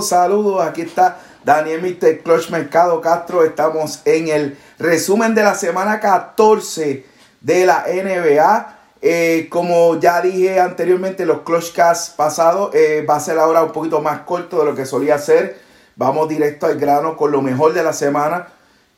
Saludos, aquí está Daniel Mr. Clutch Mercado Castro. Estamos en el resumen de la semana 14 de la NBA. Eh, como ya dije anteriormente, los Clutchcasts pasados eh, va a ser ahora un poquito más corto de lo que solía ser. Vamos directo al grano con lo mejor de la semana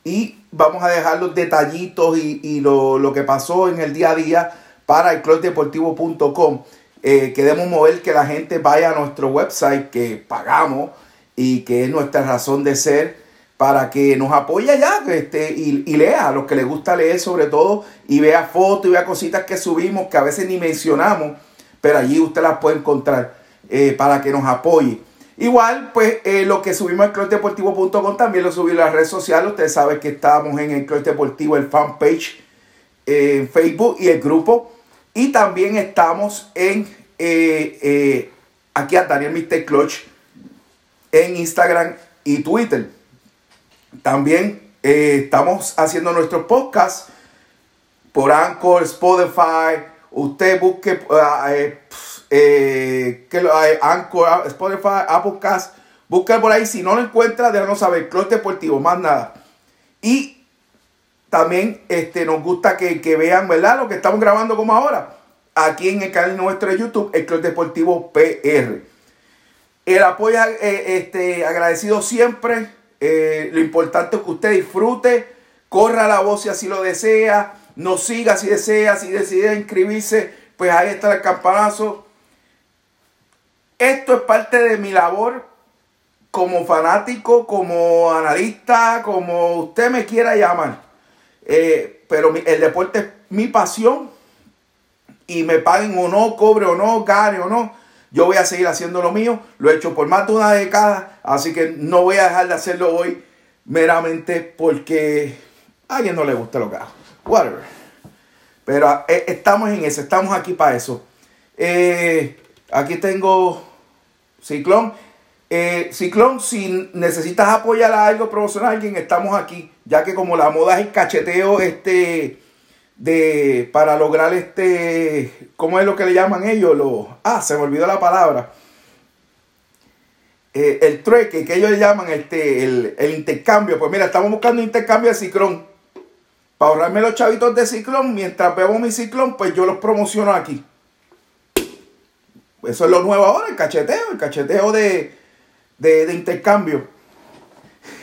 y vamos a dejar los detallitos y, lo, que pasó en el día a día para el clubdeportivo.com eh, queremos mover que la gente vaya a nuestro website que pagamos y que es nuestra razón de ser para que nos apoye ya este, y, lea a los que les gusta leer sobre todo y vea fotos y vea cositas que subimos que a veces ni mencionamos, pero allí usted las puede encontrar eh, para que nos apoye. Igual, pues eh, lo que subimos en clubdeportivo.com también lo subí en las redes sociales. Ustedes saben que estamos en el Club Deportivo, el fanpage en Facebook y el grupo y también estamos en eh, eh, aquí a Daniel Mr. Clutch en Instagram y Twitter. También eh, estamos haciendo nuestros podcasts por Anchor, Spotify. Usted busque Anchor, Spotify, Apple Cast. Busque por ahí. Si no lo encuentra, déjanos saber. Clutch Deportivo, más nada. Y también este, nos gusta que, vean, ¿verdad? Lo que estamos grabando como ahora. Aquí en el canal nuestro de YouTube, el Club Deportivo PR. El apoyo eh, este, agradecido siempre. Eh, lo importante es que usted disfrute, corra la voz si así lo desea, nos siga si desea, si decide inscribirse, pues ahí está el campanazo. Esto es parte de mi labor como fanático, como analista, como usted me quiera llamar. Eh, pero el deporte es mi pasión y me paguen o no, cobre o no, gane o no. Yo voy a seguir haciendo lo mío. Lo he hecho por más de una década. Así que no voy a dejar de hacerlo hoy meramente porque a alguien no le gusta lo que hago. Whatever. Pero eh, estamos en eso. Estamos aquí para eso. Eh, aquí tengo Ciclón. Eh, Ciclón, si necesitas apoyar a algo promocional a alguien, estamos aquí, ya que como la moda es el cacheteo este de para lograr este, ¿cómo es lo que le llaman ellos? Lo, ah, se me olvidó la palabra. Eh, el trueque, que ellos le llaman este, el, intercambio. Pues mira, estamos buscando intercambio de ciclón. Para ahorrarme los chavitos de ciclón, mientras veo mi ciclón, pues yo los promociono aquí. Eso es lo nuevo ahora, el cacheteo, el cacheteo de, de, intercambio.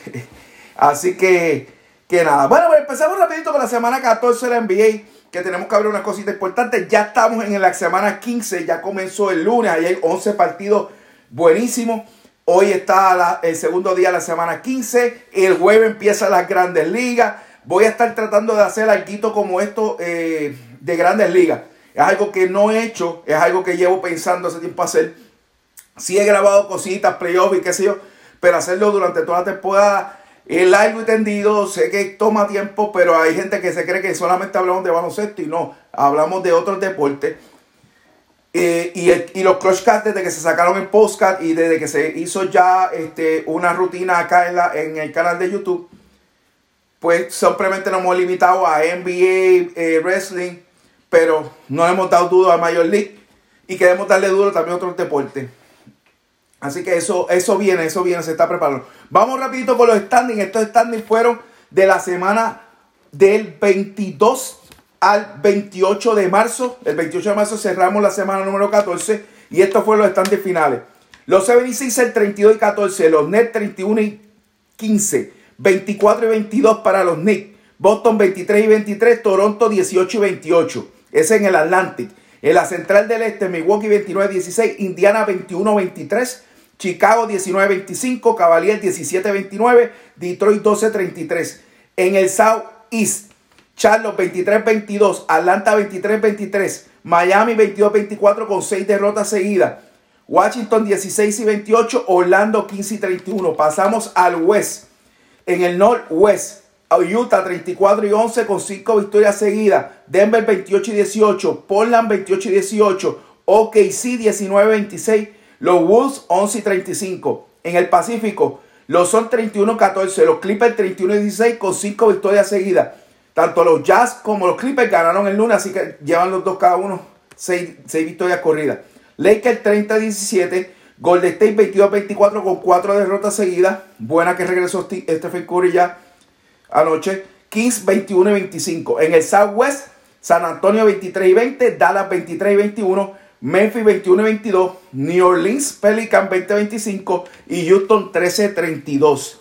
Así que, que nada. Bueno, pues empezamos rapidito con la semana 14 de la NBA, que tenemos que hablar unas cositas importantes. Ya estamos en la semana 15, ya comenzó el lunes, ahí hay 11 partidos buenísimos. Hoy está el segundo día de la semana 15, el jueves empieza las grandes ligas. Voy a estar tratando de hacer algo como esto eh, de grandes ligas. Es algo que no he hecho, es algo que llevo pensando hace tiempo hacer Sí he grabado cositas, playoffs y qué sé yo, pero hacerlo durante toda la temporada es largo y tendido. Sé que toma tiempo, pero hay gente que se cree que solamente hablamos de baloncesto y no, hablamos de otros deportes. Eh, y, los Crushcast desde que se sacaron el postcard y desde que se hizo ya este, una rutina acá en, en el canal de YouTube, pues simplemente nos hemos limitado a NBA, eh, wrestling, pero no hemos dado duro a Major League y queremos darle duro también a otros deportes. Así que eso, eso viene, eso viene, se está preparando. Vamos rapidito con los standings. Estos standings fueron de la semana del 22 al 28 de marzo. El 28 de marzo cerramos la semana número 14 y estos fueron los standings finales. Los 76 el 32 y 14, los Nets 31 y 15, 24 y 22 para los Knicks, Boston 23 y 23, Toronto 18 y 28. Ese en el Atlantic. En la central del este, Milwaukee 29 16, Indiana 21 23, Chicago 19-25, Cavalier 17-29, Detroit 12-33. En el South East, Charlotte 23-22, Atlanta 23-23, Miami 22-24 con 6 derrotas seguidas. Washington 16 y 28, Orlando 15 y 31. Pasamos al West. En el Northwest, Utah 34 y 11 con 5 victorias seguidas. Denver 28 y 18, Portland 28 y 18, OKC 19 26. Los Wolves 11 y 35. En el Pacífico, los son 31-14. Los Clippers 31 y 16 con 5 victorias seguidas. Tanto los Jazz como los Clippers ganaron el lunes, así que llevan los dos cada uno 6, victorias corridas. Lakers 30-17. Golden State 22-24 con 4 derrotas seguidas. Buena que regresó Stephen Curry ya anoche. Kings 21 25. En el Southwest, San Antonio 23 y 20, Dallas 23 y 21, Memphis 21 y 22, New Orleans Pelican 20 25 y Houston 13 32.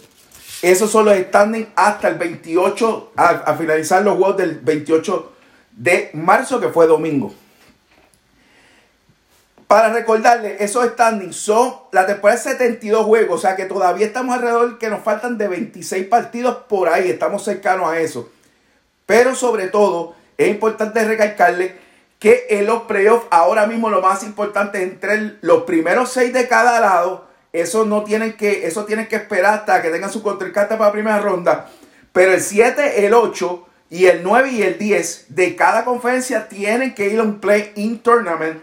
Esos son los standings hasta el 28, a, finalizar los juegos del 28 de marzo, que fue domingo. Para recordarles, esos standings son la temporada de 72 juegos, o sea que todavía estamos alrededor, que nos faltan de 26 partidos por ahí, estamos cercanos a eso. Pero sobre todo, es importante recalcarle que en los playoffs, ahora mismo lo más importante entre los primeros 6 de cada lado eso no tienen que, eso tienen que esperar hasta que tengan su contrincante para la primera ronda. Pero el 7, el 8 y el 9 y el 10 de cada conferencia tienen que ir a un play-in tournament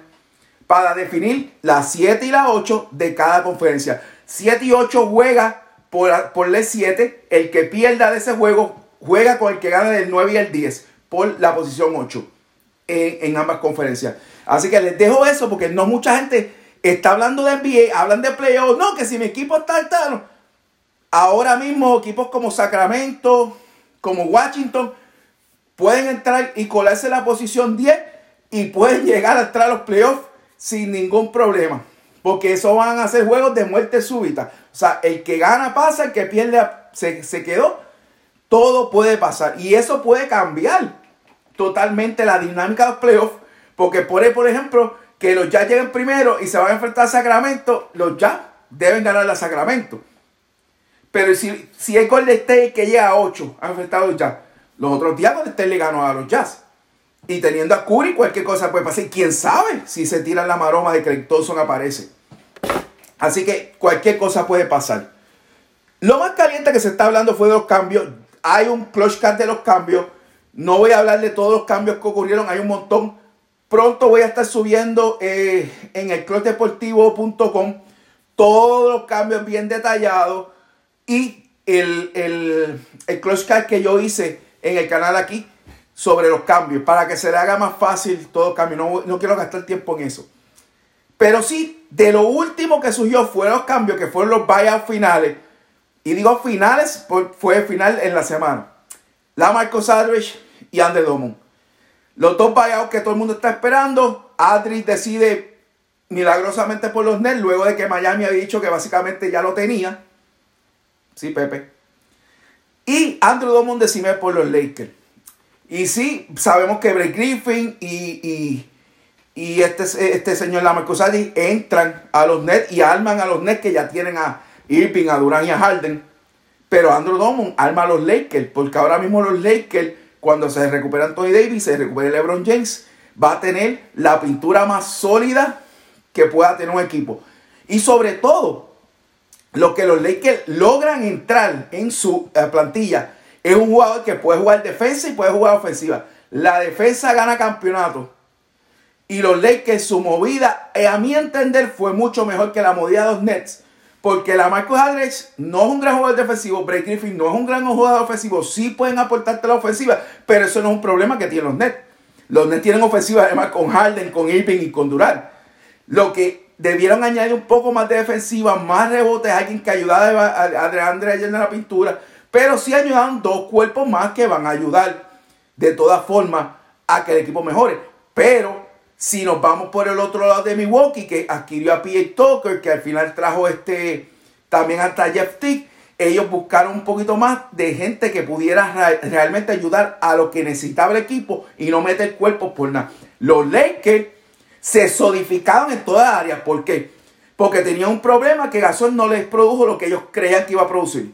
para definir las 7 y la 8 de cada conferencia. 7 y 8 juega por, por el 7. El que pierda de ese juego juega con el que gana del 9 y el 10 por la posición 8 en, ambas conferencias. Así que les dejo eso porque no mucha gente está hablando de NBA, hablan de playoffs. No, que si mi equipo está altano. Ahora mismo equipos como Sacramento, como Washington, pueden entrar y colarse la posición 10 y pueden llegar a entrar a los playoffs sin ningún problema. Porque eso van a ser juegos de muerte súbita. O sea, el que gana pasa, el que pierde se, se quedó. Todo puede pasar. Y eso puede cambiar totalmente la dinámica de los playoffs. Porque por, por ejemplo, que los Jazz lleguen primero y se van a enfrentar a Sacramento, los Jazz deben ganar a Sacramento. Pero si, si el Golden State que llega a 8 ha enfrentado a los Jazz, los otros días Golden State le ganó a los Jazz. Y teniendo a Curry, cualquier cosa puede pasar. quién sabe si se tiran la maroma de que Thompson aparece. Así que cualquier cosa puede pasar. Lo más caliente que se está hablando fue de los cambios. Hay un clutch card de los cambios. No voy a hablar de todos los cambios que ocurrieron. Hay un montón. Pronto voy a estar subiendo eh, en el clubdeportivo.com todos los cambios bien detallados y el, el, el card que yo hice en el canal aquí sobre los cambios para que se le haga más fácil todo cambio. No, no quiero gastar tiempo en eso. Pero sí, de lo último que surgió fueron los cambios, que fueron los buyouts finales. Y digo finales, fue final en la semana. La Marcos Aldridge y Ander Domon. Los dos buyouts que todo el mundo está esperando. Adri decide milagrosamente por los Nets, luego de que Miami había dicho que básicamente ya lo tenía. Sí, Pepe. Y Andrew Drummond decide por los Lakers. Y sí, sabemos que Blake Griffin y, y, este, este señor Lamarcus Adri entran a los Nets y arman a los Nets que ya tienen a Irving, a Durán y a Harden. Pero Andrew Drummond arma a los Lakers, porque ahora mismo los Lakers cuando se recupera Anthony Davis, se recupere LeBron James, va a tener la pintura más sólida que pueda tener un equipo. Y sobre todo, lo que los Lakers logran entrar en su eh, plantilla es un jugador que puede jugar defensa y puede jugar ofensiva. La defensa gana campeonato. Y los Lakers, su movida, eh, a mi entender, fue mucho mejor que la movida de los Nets. Porque la Marcus Aldridge no es un gran jugador defensivo, Blake Griffin no es un gran jugador ofensivo, sí pueden aportarte la ofensiva, pero eso no es un problema que tienen los Nets. Los Nets tienen ofensiva además con Harden, con Irving y con Durant. Lo que debieron añadir un poco más de defensiva, más rebotes, alguien que ayudara a Andre ayer en la pintura, pero sí ayudaron dos cuerpos más que van a ayudar de todas formas a que el equipo mejore. Pero si nos vamos por el otro lado de Milwaukee, que adquirió a P.A. Tucker, que al final trajo este también hasta Jeff Tick, ellos buscaron un poquito más de gente que pudiera realmente ayudar a lo que necesitaba el equipo y no meter cuerpos por nada. Los Lakers se solidificaron en todas áreas. ¿Por qué? Porque tenían un problema que Gasol no les produjo lo que ellos creían que iba a producir.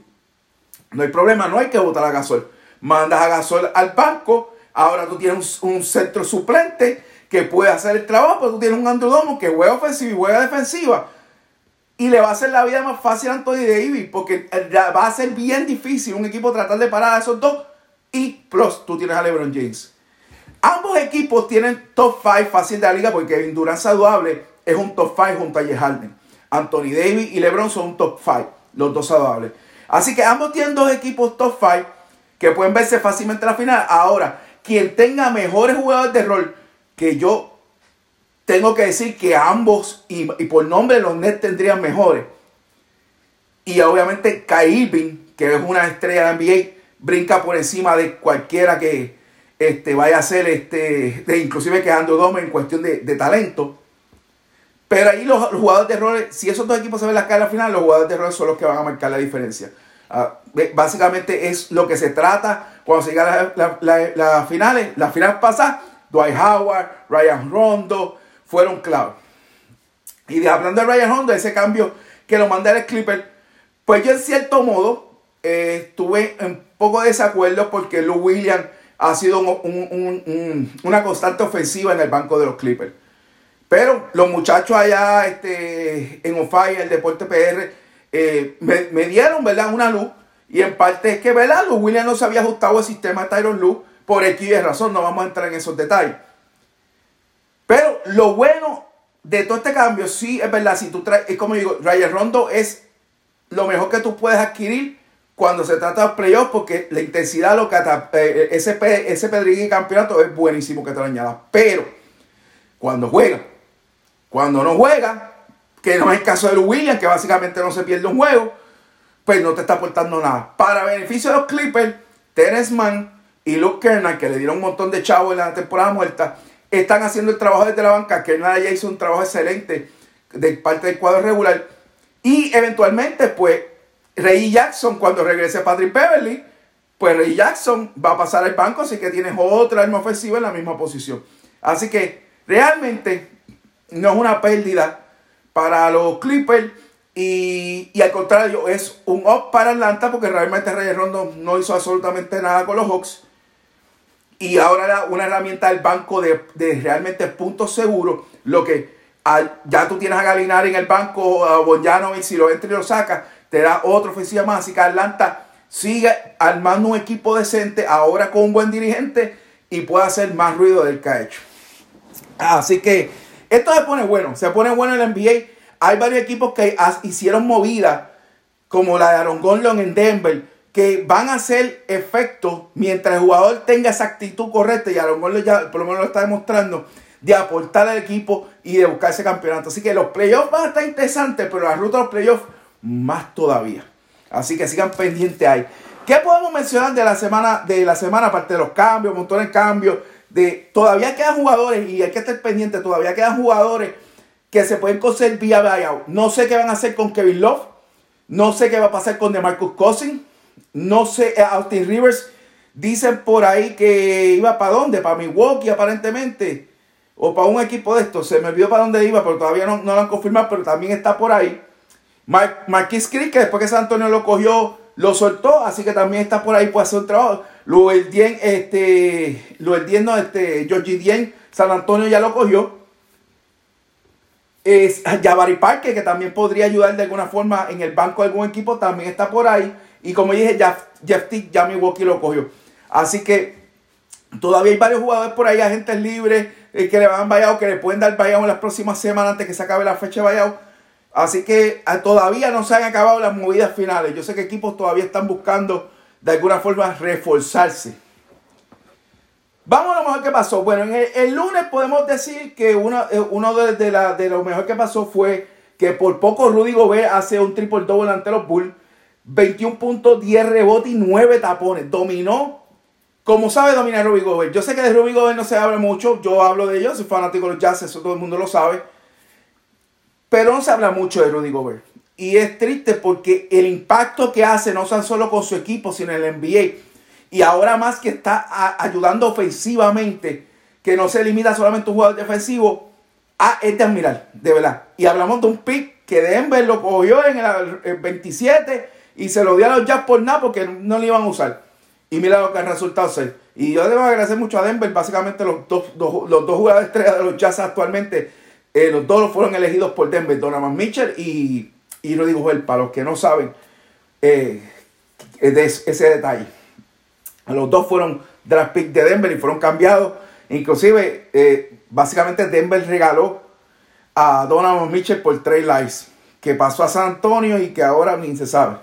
No hay problema, no hay que votar a Gasol. Mandas a Gasol al banco, ahora tú tienes un centro suplente que puede hacer el trabajo, pero tú tienes un Andrew que juega ofensiva y juega defensiva. Y le va a hacer la vida más fácil a Anthony Davis, porque va a ser bien difícil un equipo tratar de parar a esos dos. Y plus, tú tienes a LeBron James. Ambos equipos tienen top 5 fácil de la liga porque Kevin Durant es un top 5 junto a J. Harden. Anthony Davis y LeBron son un top 5, los dos saludables. Así que ambos tienen dos equipos top 5 que pueden verse fácilmente en la final. Ahora, quien tenga mejores jugadores de rol que yo tengo que decir que ambos, y, por nombre los Nets tendrían mejores. Y obviamente Kai que es una estrella de NBA, brinca por encima de cualquiera que este, vaya a ser, este, de, inclusive quedando Dome en cuestión de, talento. Pero ahí los, jugadores de rol, si esos dos equipos se ven la cara final, los jugadores de rol son los que van a marcar la diferencia. Ah, básicamente es lo que se trata cuando se llega a las la, finales. La final pasada, Dwight Howard, Ryan Rondo fueron clave. Y de, hablando de Ryan Rondo, ese cambio que lo mandé al Clipper, pues yo en cierto modo eh, estuve en poco desacuerdo porque Lou Williams ha sido una constante ofensiva en el banco de los Clippers. Pero los muchachos allá este, en OFI, el Deporte PR, eh, me, dieron ¿verdad? una luz. Y en parte es que ¿verdad? Lou Williams no se había ajustado el sistema de Tyron Lue por X razón. No vamos a entrar en esos detalles. Pero lo bueno de todo este cambio, sí, es verdad, si tú traes, es como digo, Ryan Rondo es lo mejor que tú puedes adquirir cuando se trata de playoffs, porque la intensidad, lo que eh, ese, ese Pedrigui campeonato es buenísimo que te lo añada. Pero cuando juega, cuando no juega, que no es el caso de Williams, que básicamente no se pierde un juego, pues no te está aportando nada. Para beneficio de los Clippers, Terence y Luke Kernal, que le dieron un montón de chavos en la temporada muerta, están haciendo el trabajo desde la banca. Kernal ya hizo un trabajo excelente de parte del cuadro regular. Y eventualmente, pues, Ray Jackson, cuando regrese Patrick Beverly, pues Ray Jackson va a pasar al banco, así que tienes otra arma ofensiva en la misma posición. Así que realmente no es una pérdida para los Clippers. Y, al contrario, es un up para Atlanta porque realmente Ray Rondo no hizo absolutamente nada con los Hawks. Y ahora una herramienta del banco de, realmente puntos seguros. Lo que ya tú tienes a Galinari en el banco, a y si lo entra y lo saca, te da otra ofensiva más. Así que Atlanta sigue armando un equipo decente, ahora con un buen dirigente y puede hacer más ruido del que ha hecho. Así que esto se pone bueno, se pone bueno en el NBA. Hay varios equipos que hicieron movida, como la de Aaron Gordon en Denver, que van a hacer efecto mientras el jugador tenga esa actitud correcta, y Aaron Gordon ya por lo menos lo está demostrando, de aportar al equipo y de buscar ese campeonato. Así que los playoffs van a estar interesantes, pero la ruta de los playoffs más todavía. Así que sigan pendientes ahí. ¿Qué podemos mencionar de la semana, de la semana, aparte de los cambios, montones de cambios? De, todavía quedan jugadores, y hay que estar pendiente, todavía quedan jugadores que se pueden coser vía buyout. No sé qué van a hacer con Kevin Love. No sé qué va a pasar con DeMarcus Cousins. No sé, eh, Austin Rivers. Dicen por ahí que iba para dónde, para Milwaukee aparentemente. O para un equipo de estos. Se me olvidó para dónde iba, pero todavía no, no lo han confirmado, pero también está por ahí. Marquis Creek, que después que San Antonio lo cogió, lo soltó, así que también está por ahí, puede hacer un trabajo. Luego Dien, este, Luego Dien, no, este, Georgie Dien, San Antonio ya lo cogió. Es Jabari Parker, que también podría ayudar de alguna forma en el banco de algún equipo, también está por ahí. Y como dije, Jeff, Jeff Tick, ya Milwaukee lo cogió. Así que todavía hay varios jugadores por ahí, agentes libres, eh, que le van vallado, que le pueden dar vallado en las próximas semanas antes que se acabe la fecha de vallado Así que ah, todavía no se han acabado las movidas finales. Yo sé que equipos todavía están buscando de alguna forma reforzarse. Vamos a lo mejor que pasó. Bueno, en el, lunes podemos decir que uno, eh, uno de, de, lo mejor que pasó fue que por poco Rudy Gobert hace un triple double ante los Bulls. 21 puntos, 10 rebotes y 9 tapones. Dominó. Como sabe dominar Rudy Gobert. Yo sé que de Rudy Gobert no se habla mucho. Yo hablo de ellos. Soy fanático de los Jazz. Eso todo el mundo lo sabe. Pero no se habla mucho de Rudy Gobert. Y es triste porque el impacto que hace no solo con su equipo, sino en el NBA. Y ahora más que está ayudando ofensivamente, que no se limita solamente a un jugador defensivo, a es de admirar, de verdad. Y hablamos de un pick que Denver lo cogió en el, 27 y se lo dio a los Jazz por nada porque no lo iban a usar. Y mira lo que ha resultado ser. Y yo debo agradecer mucho a Denver, básicamente los dos, los dos jugadores estrellas de los Jazz actualmente eh, los dos fueron elegidos por Denver, Donovan Mitchell y, y Rudy Gobert. Para los que no saben eh, ese detalle. Los dos fueron draft pick de Denver y fueron cambiados. Inclusive, eh, básicamente Denver regaló a Donovan Mitchell por Trey Lice, que pasó a San Antonio y que ahora ni se sabe.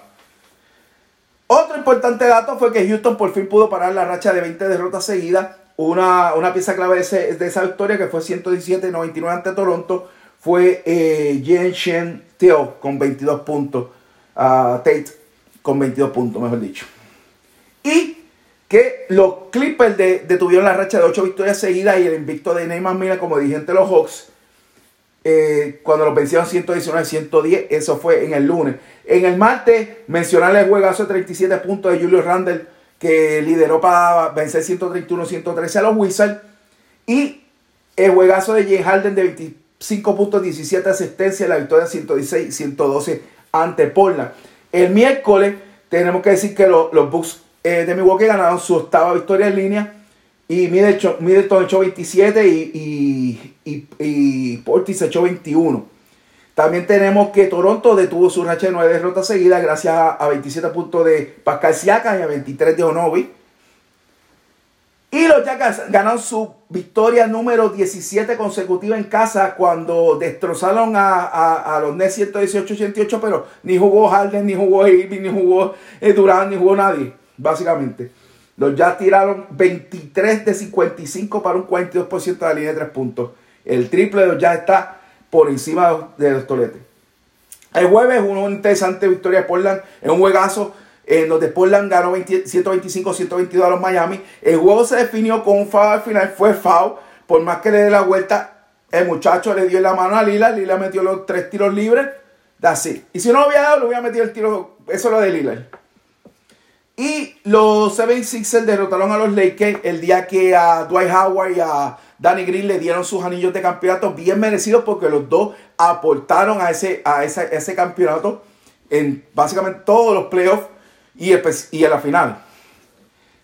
Otro importante dato fue que Houston por fin pudo parar la racha de 20 derrotas seguidas una, una pieza clave de, esa victoria que fue 117-99 ante Toronto fue eh, Jen Teo con 22 puntos. Uh, Tate con 22 puntos, mejor dicho. Y que los Clippers detuvieron la racha de 8 victorias seguidas y el invicto de Neymar Mira, como dije, entre los Hawks. Eh, cuando los vencieron 119-110, eso fue en el lunes. En el martes, mencionarle el juegazo de 37 puntos de Julio Randle, que lideró para vencer 131-113 a los Wizards. Y el juegazo de Jay Harden de 25 puntos, 17 asistencias, la victoria 116-112 ante Portland. El miércoles, tenemos que decir que los, los Bucks eh, de Milwaukee ganaron su octava victoria en línea. Y Middleton echó 27 y, y, y, Portis echó 21. También tenemos que Toronto detuvo su racha de 9 derrotas seguidas gracias a, 27 puntos de Pascal Siakam y a 23 de Onobi. Y los Jacks ganaron su victoria número 17 consecutiva en casa cuando destrozaron a, los Nets 118-88, pero ni jugó Harden, ni jugó Irving, ni jugó eh, Durán, ni jugó nadie básicamente. Los Jazz tiraron 23 de 55 para un 42% de la línea de 3 puntos. El triple de los Jazz está por encima de los toletes. El jueves, una interesante victoria de Portland. En un juegazo en donde Portland ganó 125-122 a los Miami. El juego se definió con un foul al final. Fue foul. Por más que le dé la vuelta, el muchacho le dio la mano a Lila. Lila metió los tres tiros libres. Y si no lo había dado, le hubiera metido el tiro. Eso es lo de Lila. Y los 76ers derrotaron a los Lakers el día que a Dwight Howard y a Danny Green le dieron sus anillos de campeonato bien merecidos porque los dos aportaron a ese, a ese, campeonato en básicamente todos los playoffs y, y en la final.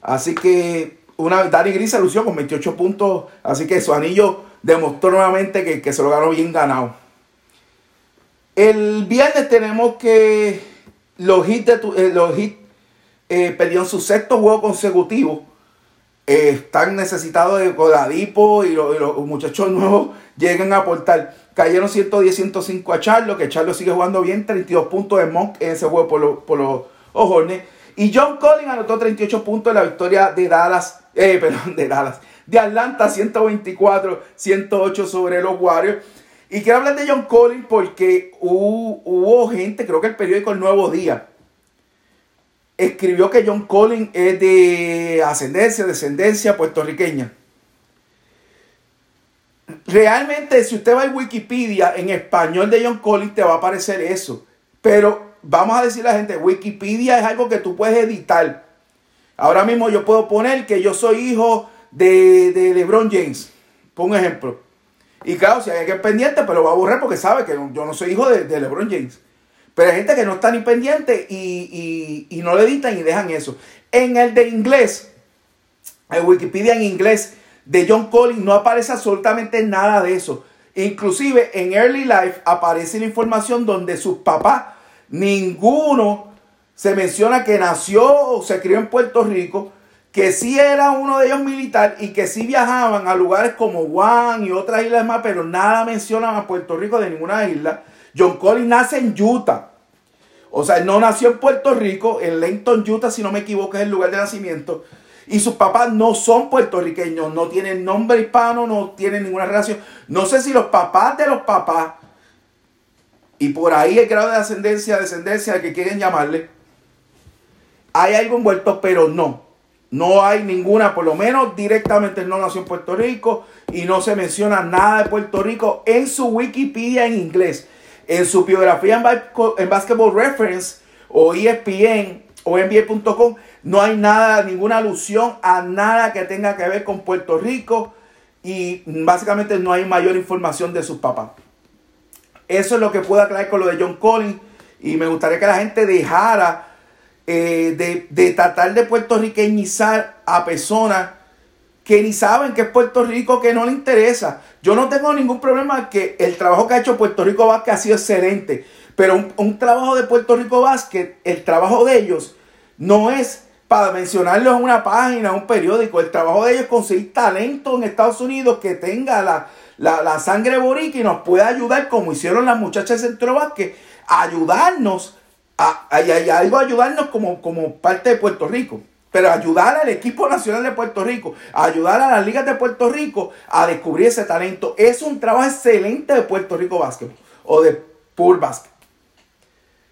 Así que una, Danny Green se lució con 28 puntos, así que su anillo demostró nuevamente que, que se lo ganó bien ganado. El viernes tenemos que los hits, de, eh, los hits eh, perdieron su sexto juego consecutivo. Eh, están necesitados de Codadipo y, los muchachos nuevos llegan a aportar. Cayeron 110-105 a Charlo, que Charlo sigue jugando bien, 32 puntos de Monk en ese juego por, los, por los Ojornes. Y John Collins anotó 38 puntos en la victoria de Dallas, eh, perdón, de Dallas, de Atlanta, 124-108 sobre los Warriors. Y quiero hablar de John Collins porque hubo, hubo gente, creo que el periódico El Nuevo Día, escribió que John Collins es de ascendencia, descendencia puertorriqueña. Realmente, si usted va a Wikipedia en español de John Collins, te va a aparecer eso. Pero vamos a decir a la gente, Wikipedia es algo que tú puedes editar. Ahora mismo yo puedo poner que yo soy hijo de, LeBron James, por un ejemplo. Y claro, si hay alguien pendiente, pero va a borrar porque sabe que yo no soy hijo de, de LeBron James. Pero hay gente que no está ni pendiente y, no le editan y dejan eso. En el de inglés, en Wikipedia en inglés de John Collins no aparece absolutamente nada de eso. Inclusive en Early Life aparece la información donde sus papás, ninguno se menciona que nació o se crió en Puerto Rico, que sí era uno de ellos militar y que sí viajaban a lugares como Guam y otras islas más, pero nada mencionan a Puerto Rico de ninguna isla. John Collins nace en Utah. O sea, no nació en Puerto Rico, en Lenton, Utah, si no me equivoco, es el lugar de nacimiento. Y sus papás no son puertorriqueños, no tienen nombre hispano, no tienen ninguna relación. No sé si los papás de los papás, y por ahí el grado de ascendencia, descendencia, que quieren llamarle, hay algo envuelto, pero no. No hay ninguna, por lo menos directamente no nació en Puerto Rico y no se menciona nada de Puerto Rico en su Wikipedia en inglés. En su biografía en, Basketball Reference o ESPN o NBA.com no hay nada, ninguna alusión a nada que tenga que ver con Puerto Rico y básicamente no hay mayor información de sus papás. Eso es lo que puedo aclarar con lo de John Collins y me gustaría que la gente dejara eh, de, de tratar de puertorriqueñizar a personas que ni saben que es Puerto Rico, que no le interesa. Yo no tengo ningún problema que el trabajo que ha hecho Puerto Rico Basket ha sido excelente, pero un, trabajo de Puerto Rico Basket, el trabajo de ellos no es para mencionarlo en una página, en un periódico. El trabajo de ellos es conseguir talento en Estados Unidos que tenga la, la, sangre borica y nos pueda ayudar, como hicieron las muchachas de Centro Basket, a ayudarnos, a, a, a, ayudarnos como, como parte de Puerto Rico. Pero ayudar al equipo nacional de Puerto Rico, ayudar a las ligas de Puerto Rico a descubrir ese talento. Es un trabajo excelente de Puerto Rico Básquet o de Pool Básquet.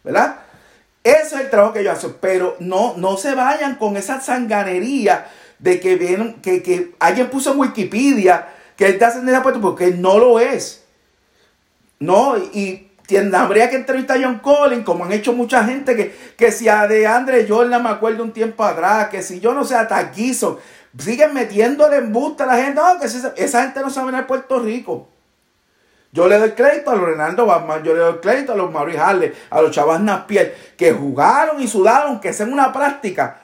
¿Verdad? Eso es el trabajo que yo hago. Pero no, no se vayan con esa sanganería de que, vienen, que, que alguien puso en Wikipedia que está haciendo Puerto porque no lo es. No, y habría que entrevistar a John Collins, como han hecho mucha gente, que, que si a de Andre Jordan me acuerdo un tiempo atrás, que si yo no sé, hasta siguen metiéndole en a la gente, no, que esa, gente no sabe nada de Puerto Rico. Yo le doy crédito a los Renaldo Batman, yo le doy crédito a los Maurice Harley, a los Chavas Napier, que jugaron y sudaron, que hacen una práctica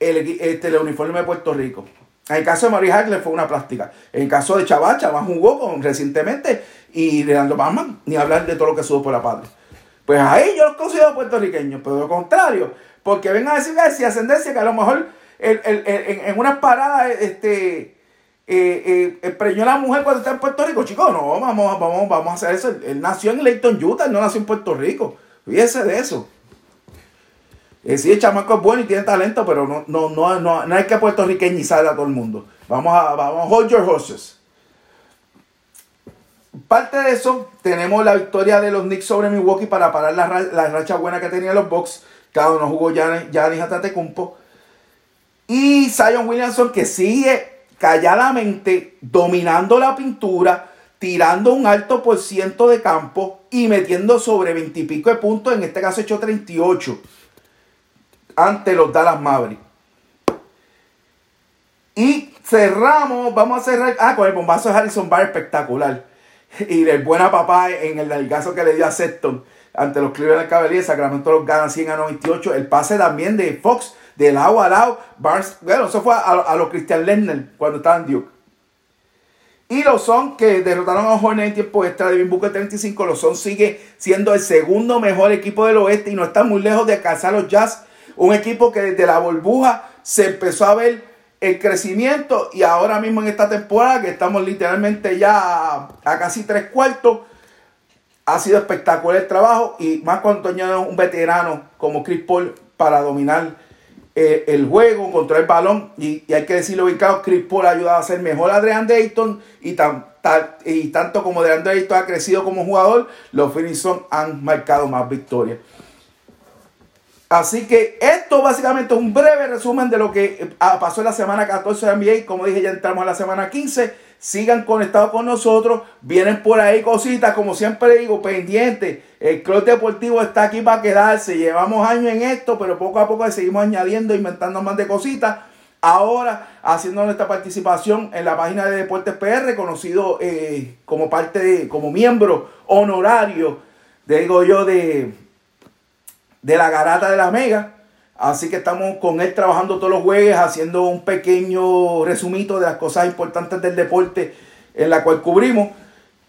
el, este, el uniforme de Puerto Rico. En el caso de Maurice Harley fue una práctica. En el caso de Chavas, Chavas jugó con, recientemente y Leandro Batman, ni hablar de todo lo que subo por la patria. Pues ahí yo los considero puertorriqueños, pero lo contrario, porque ven a decir si ascendencia que a lo mejor en, unas paradas este, eh, eh, preñó a la mujer cuando está en Puerto Rico. Chicos, no, vamos, vamos, vamos a hacer eso. Él nació en Leighton, Utah, no nació en Puerto Rico. Fíjese de eso. Eh, sí, el chamaco es bueno y tiene talento, pero no, no, no, no, no hay que puertorriqueñizar a todo el mundo. Vamos a, vamos hold your horses. Parte de eso, tenemos la victoria de los Knicks sobre Milwaukee para parar la, racha buena que tenían los Bucks. Cada uno jugó Giannis Antetokounmpo. Y Zion Williamson que sigue calladamente dominando la pintura, tirando un alto por ciento de campo y metiendo sobre 20 y pico de puntos, en este caso hecho 38 ante los Dallas Mavericks. Y cerramos, vamos a cerrar, ah, con el bombazo de Harrison Barr espectacular y del buena papá en el caso que le dio a Sexton ante los Cleveland Cavaliers, Sacramento los ganan 100 a 98. El pase también de Fox de lado a lado. Barnes, bueno, eso fue a, los Christian Lerner cuando estaban Duke. Y los son que derrotaron a Hornets en tiempo extra de Booker 35. Los son sigue siendo el segundo mejor equipo del oeste y no está muy lejos de alcanzar los Jazz. Un equipo que desde la burbuja se empezó a ver el crecimiento y ahora mismo en esta temporada que estamos literalmente ya a, casi tres cuartos ha sido espectacular el trabajo y más cuando añade un veterano como Chris Paul para dominar eh, el juego, controlar el balón y, hay que decirlo ubicado, Chris Paul ha ayudado a ser mejor a Adrian Dayton y, tan, y tanto como Adrian Dayton ha crecido como jugador, los Phoenix han marcado más victorias. Así que esto básicamente es un breve resumen de lo que eh, pasó en la semana 14 de NBA. Como dije, ya entramos a la semana 15. Sigan conectados con nosotros. Vienen por ahí cositas, como siempre digo, pendientes. El club deportivo está aquí para quedarse. Llevamos años en esto, pero poco a poco seguimos añadiendo, inventando más de cositas. Ahora haciendo nuestra participación en la página de Deportes PR, conocido eh, como parte de, como miembro honorario, digo yo, de, de la garata de la Mega. Así que estamos con él trabajando todos los jueves, haciendo un pequeño resumito de las cosas importantes del deporte en la cual cubrimos.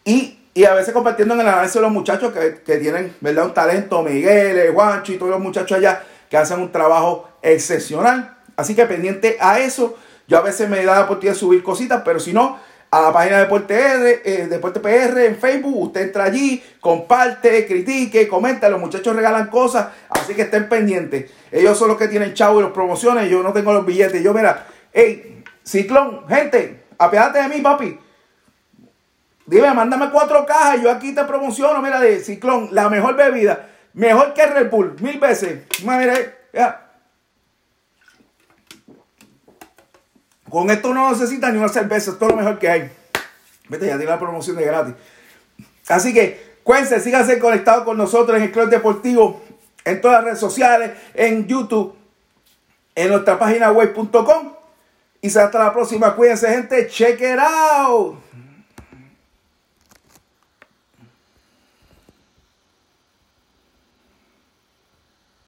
Y, a veces compartiendo en el análisis de los muchachos que, tienen ¿verdad? un talento, Miguel, Juancho y todos los muchachos allá que hacen un trabajo excepcional. Así que pendiente a eso, yo a veces me da la oportunidad de subir cositas, pero si no, a la página de Deporte, R, eh, Deporte PR en Facebook. Usted entra allí, comparte, critique, comenta. Los muchachos regalan cosas, así que estén pendientes. Ellos son los que tienen chavo y los promociones. Yo no tengo los billetes. Yo, mira, hey, Ciclón, gente, apiádate de mí, papi. Dime, mándame cuatro cajas. Yo aquí te promociono, mira, de Ciclón, la mejor bebida. Mejor que Red Bull, mil veces. Mira, ya. Con esto no necesitas ni una cerveza, es todo lo mejor que hay. Vete, ya tiene la promoción de gratis. Así que, cuídense, síganse conectados con nosotros en el Club Deportivo, en todas las redes sociales, en YouTube, en nuestra página web.com. Y hasta la próxima. Cuídense, gente. Check it out.